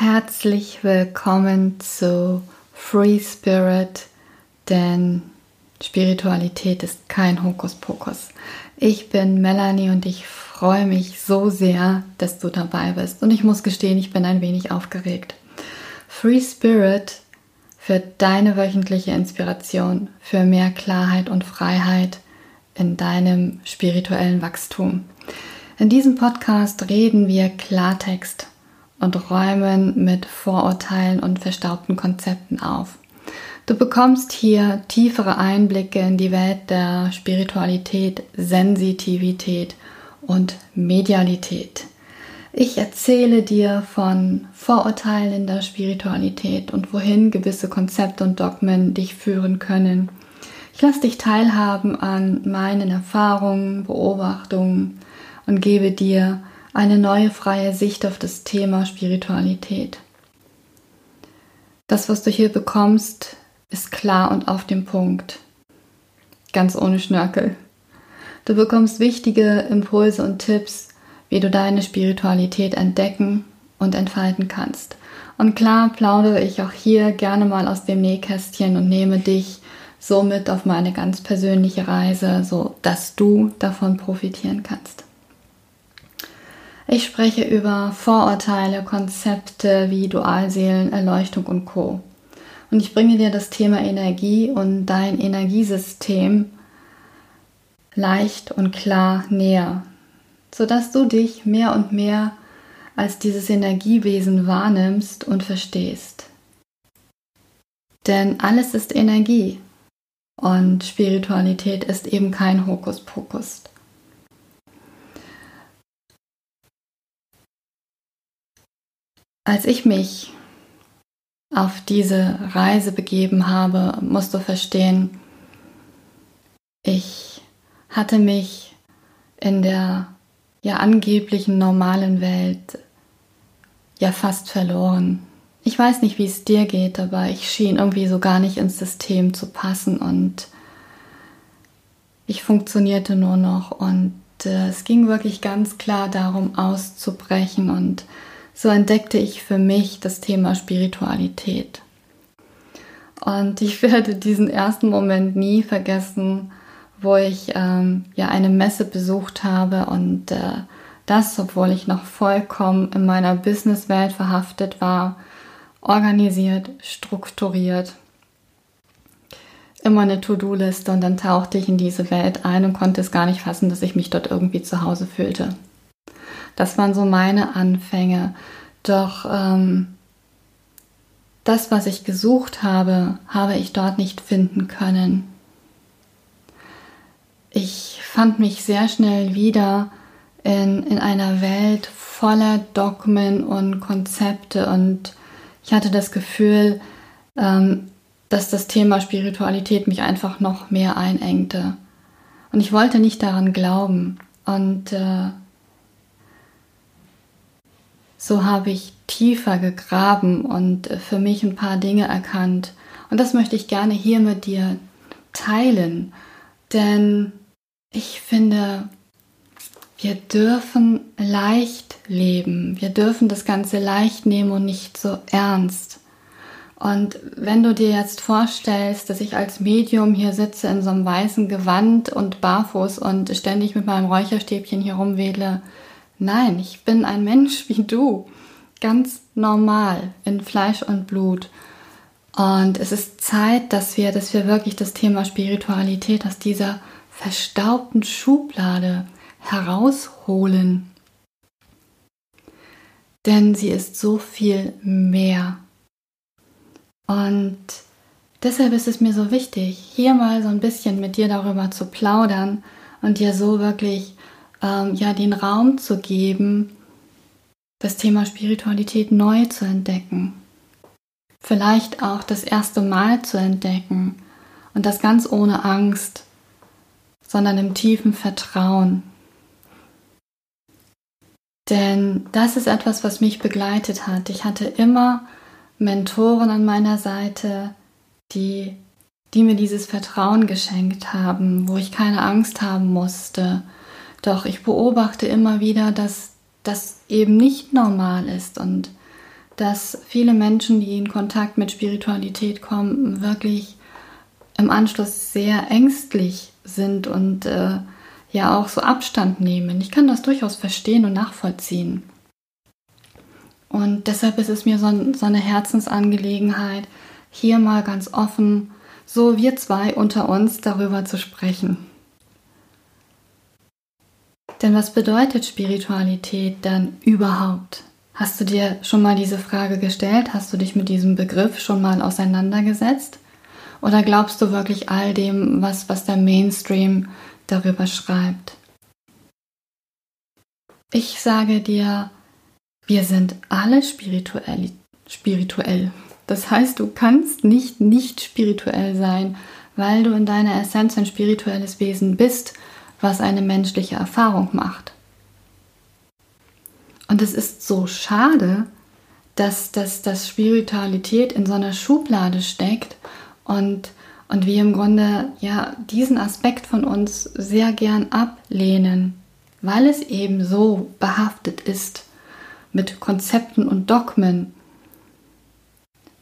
Herzlich willkommen zu Free Spirit, denn Spiritualität ist kein Hokuspokus. Ich bin Melanie und ich freue mich so sehr, dass du dabei bist. Und ich muss gestehen, ich bin ein wenig aufgeregt. Free Spirit für deine wöchentliche Inspiration, für mehr Klarheit und Freiheit in deinem spirituellen Wachstum. In diesem Podcast reden wir Klartext und räumen mit Vorurteilen und verstaubten Konzepten auf. Du bekommst hier tiefere Einblicke in die Welt der Spiritualität, Sensitivität und Medialität. Ich erzähle dir von Vorurteilen in der Spiritualität und wohin gewisse Konzepte und Dogmen dich führen können. Ich lasse dich teilhaben an meinen Erfahrungen, Beobachtungen und gebe dir eine neue freie Sicht auf das Thema Spiritualität. Das, was du hier bekommst, ist klar und auf dem Punkt. Ganz ohne Schnörkel. Du bekommst wichtige Impulse und Tipps, wie du deine Spiritualität entdecken und entfalten kannst. Und klar plaudere ich auch hier gerne mal aus dem Nähkästchen und nehme dich somit auf meine ganz persönliche Reise, so dass du davon profitieren kannst. Ich spreche über Vorurteile, Konzepte wie Dualseelen, Erleuchtung und Co. Und ich bringe dir das Thema Energie und dein Energiesystem leicht und klar näher, sodass du dich mehr und mehr als dieses Energiewesen wahrnimmst und verstehst. Denn alles ist Energie und Spiritualität ist eben kein Hokuspokus. Als ich mich auf diese Reise begeben habe, musst du verstehen, ich hatte mich in der ja angeblichen normalen Welt ja fast verloren. Ich weiß nicht, wie es dir geht, aber ich schien irgendwie so gar nicht ins System zu passen und ich funktionierte nur noch und äh, es ging wirklich ganz klar darum auszubrechen und so entdeckte ich für mich das Thema Spiritualität. Und ich werde diesen ersten Moment nie vergessen, wo ich ähm, ja eine Messe besucht habe und äh, das, obwohl ich noch vollkommen in meiner Businesswelt verhaftet war, organisiert, strukturiert, immer eine To-Do-Liste und dann tauchte ich in diese Welt ein und konnte es gar nicht fassen, dass ich mich dort irgendwie zu Hause fühlte. Das waren so meine Anfänge. Doch ähm, das, was ich gesucht habe, habe ich dort nicht finden können. Ich fand mich sehr schnell wieder in, in einer Welt voller Dogmen und Konzepte und ich hatte das Gefühl, ähm, dass das Thema Spiritualität mich einfach noch mehr einengte. Und ich wollte nicht daran glauben. Und äh, so habe ich tiefer gegraben und für mich ein paar Dinge erkannt. Und das möchte ich gerne hier mit dir teilen, denn ich finde, wir dürfen leicht leben. Wir dürfen das Ganze leicht nehmen und nicht so ernst. Und wenn du dir jetzt vorstellst, dass ich als Medium hier sitze in so einem weißen Gewand und barfuß und ständig mit meinem Räucherstäbchen hier rumwedle, Nein, ich bin ein Mensch wie du, ganz normal in Fleisch und Blut. Und es ist Zeit, dass wir, dass wir wirklich das Thema Spiritualität aus dieser verstaubten Schublade herausholen. Denn sie ist so viel mehr. Und deshalb ist es mir so wichtig, hier mal so ein bisschen mit dir darüber zu plaudern und dir so wirklich ähm, ja den Raum zu geben, das Thema Spiritualität neu zu entdecken. Vielleicht auch das erste Mal zu entdecken und das ganz ohne Angst, sondern im tiefen Vertrauen. Denn das ist etwas, was mich begleitet hat. Ich hatte immer Mentoren an meiner Seite, die, die mir dieses Vertrauen geschenkt haben, wo ich keine Angst haben musste, doch ich beobachte immer wieder, dass das eben nicht normal ist und dass viele Menschen, die in Kontakt mit Spiritualität kommen, wirklich im Anschluss sehr ängstlich sind und äh, ja auch so Abstand nehmen. Ich kann das durchaus verstehen und nachvollziehen. Und deshalb ist es mir so, so eine Herzensangelegenheit, hier mal ganz offen, so wir zwei unter uns darüber zu sprechen. Denn was bedeutet Spiritualität dann überhaupt? Hast du dir schon mal diese Frage gestellt? Hast du dich mit diesem Begriff schon mal auseinandergesetzt? Oder glaubst du wirklich all dem, was, was der Mainstream darüber schreibt? Ich sage dir, wir sind alle spirituell. spirituell. Das heißt, du kannst nicht nicht spirituell sein, weil du in deiner Essenz ein spirituelles Wesen bist, was eine menschliche Erfahrung macht. Und es ist so schade, dass, dass, dass Spiritualität in so einer Schublade steckt und, und wir im Grunde ja diesen Aspekt von uns sehr gern ablehnen, weil es eben so behaftet ist mit Konzepten und Dogmen.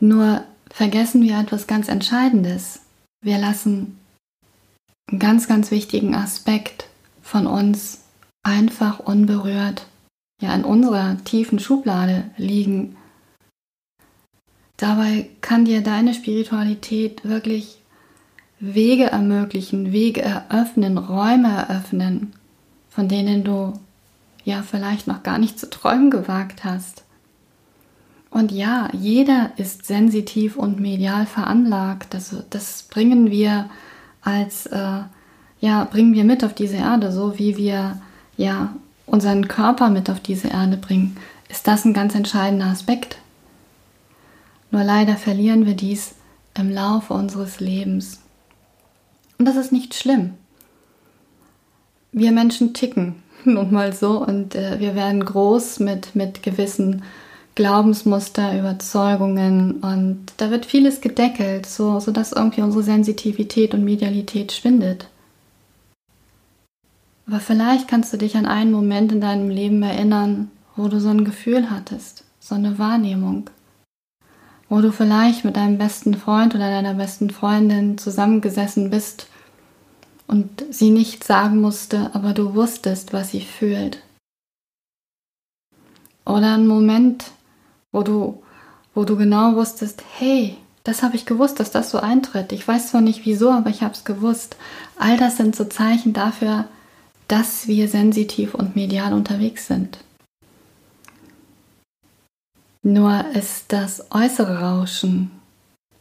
Nur vergessen wir etwas ganz Entscheidendes. Wir lassen einen ganz, ganz wichtigen Aspekt von uns einfach unberührt ja in unserer tiefen Schublade liegen. Dabei kann dir deine Spiritualität wirklich Wege ermöglichen, Wege eröffnen, Räume eröffnen, von denen du ja vielleicht noch gar nicht zu träumen gewagt hast. Und ja, jeder ist sensitiv und medial veranlagt. Das, das bringen wir als äh, ja bringen wir mit auf diese Erde, so wie wir ja unseren Körper mit auf diese Erde bringen, ist das ein ganz entscheidender Aspekt. Nur leider verlieren wir dies im Laufe unseres Lebens. Und das ist nicht schlimm. Wir Menschen ticken nun mal so und äh, wir werden groß mit, mit gewissen Glaubensmuster, Überzeugungen und da wird vieles gedeckelt, so, sodass irgendwie unsere Sensitivität und Medialität schwindet. Aber vielleicht kannst du dich an einen Moment in deinem Leben erinnern, wo du so ein Gefühl hattest, so eine Wahrnehmung, wo du vielleicht mit deinem besten Freund oder deiner besten Freundin zusammengesessen bist und sie nicht sagen musste, aber du wusstest, was sie fühlt. Oder ein Moment, wo du, wo du genau wusstest, hey, das habe ich gewusst, dass das so eintritt. Ich weiß zwar nicht wieso, aber ich habe es gewusst. All das sind so Zeichen dafür, dass wir sensitiv und medial unterwegs sind. Nur ist das äußere Rauschen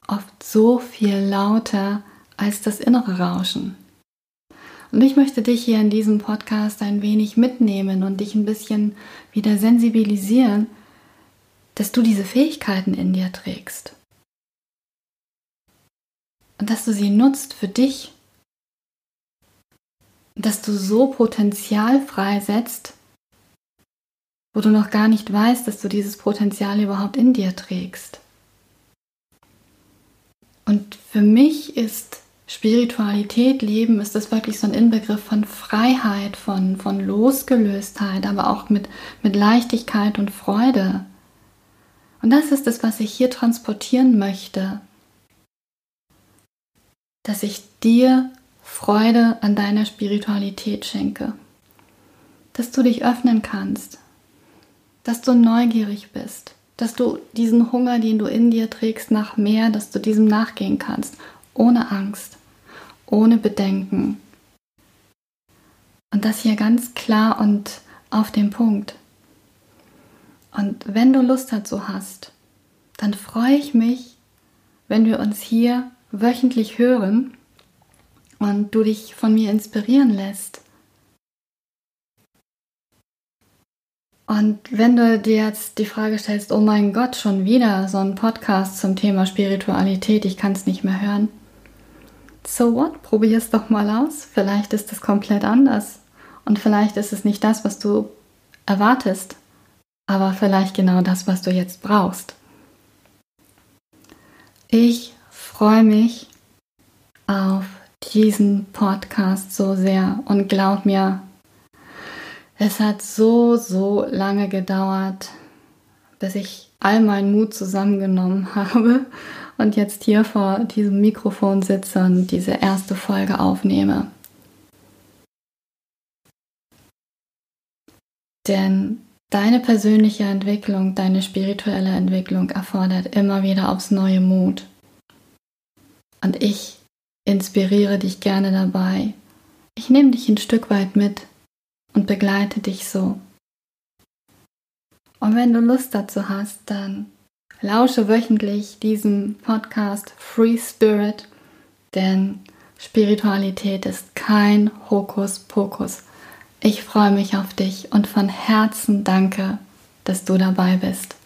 oft so viel lauter als das innere Rauschen. Und ich möchte dich hier in diesem Podcast ein wenig mitnehmen und dich ein bisschen wieder sensibilisieren, dass du diese Fähigkeiten in dir trägst. Und dass du sie nutzt für dich dass du so Potenzial freisetzt, wo du noch gar nicht weißt, dass du dieses Potenzial überhaupt in dir trägst. Und für mich ist Spiritualität, Leben, ist das wirklich so ein Inbegriff von Freiheit, von, von Losgelöstheit, aber auch mit, mit Leichtigkeit und Freude. Und das ist es, was ich hier transportieren möchte. Dass ich dir Freude an deiner Spiritualität schenke. Dass du dich öffnen kannst, dass du neugierig bist, dass du diesen Hunger, den du in dir trägst nach mehr, dass du diesem nachgehen kannst, ohne Angst, ohne Bedenken. Und das hier ganz klar und auf den Punkt. Und wenn du Lust dazu hast, dann freue ich mich, wenn wir uns hier wöchentlich hören und du dich von mir inspirieren lässt. Und wenn du dir jetzt die Frage stellst, oh mein Gott, schon wieder so ein Podcast zum Thema Spiritualität, ich kann es nicht mehr hören. So what? Probier es doch mal aus. Vielleicht ist es komplett anders. Und vielleicht ist es nicht das, was du erwartest, aber vielleicht genau das, was du jetzt brauchst. Ich freue mich auf diesen Podcast so sehr und glaub mir, es hat so, so lange gedauert, bis ich all meinen Mut zusammengenommen habe und jetzt hier vor diesem Mikrofon sitze und diese erste Folge aufnehme. Denn deine persönliche Entwicklung, deine spirituelle Entwicklung erfordert immer wieder aufs neue Mut. Und ich inspiriere dich gerne dabei. Ich nehme dich ein Stück weit mit und begleite dich so. Und wenn du Lust dazu hast, dann lausche wöchentlich diesem Podcast Free Spirit, denn Spiritualität ist kein Hokuspokus. Ich freue mich auf dich und von Herzen danke, dass du dabei bist.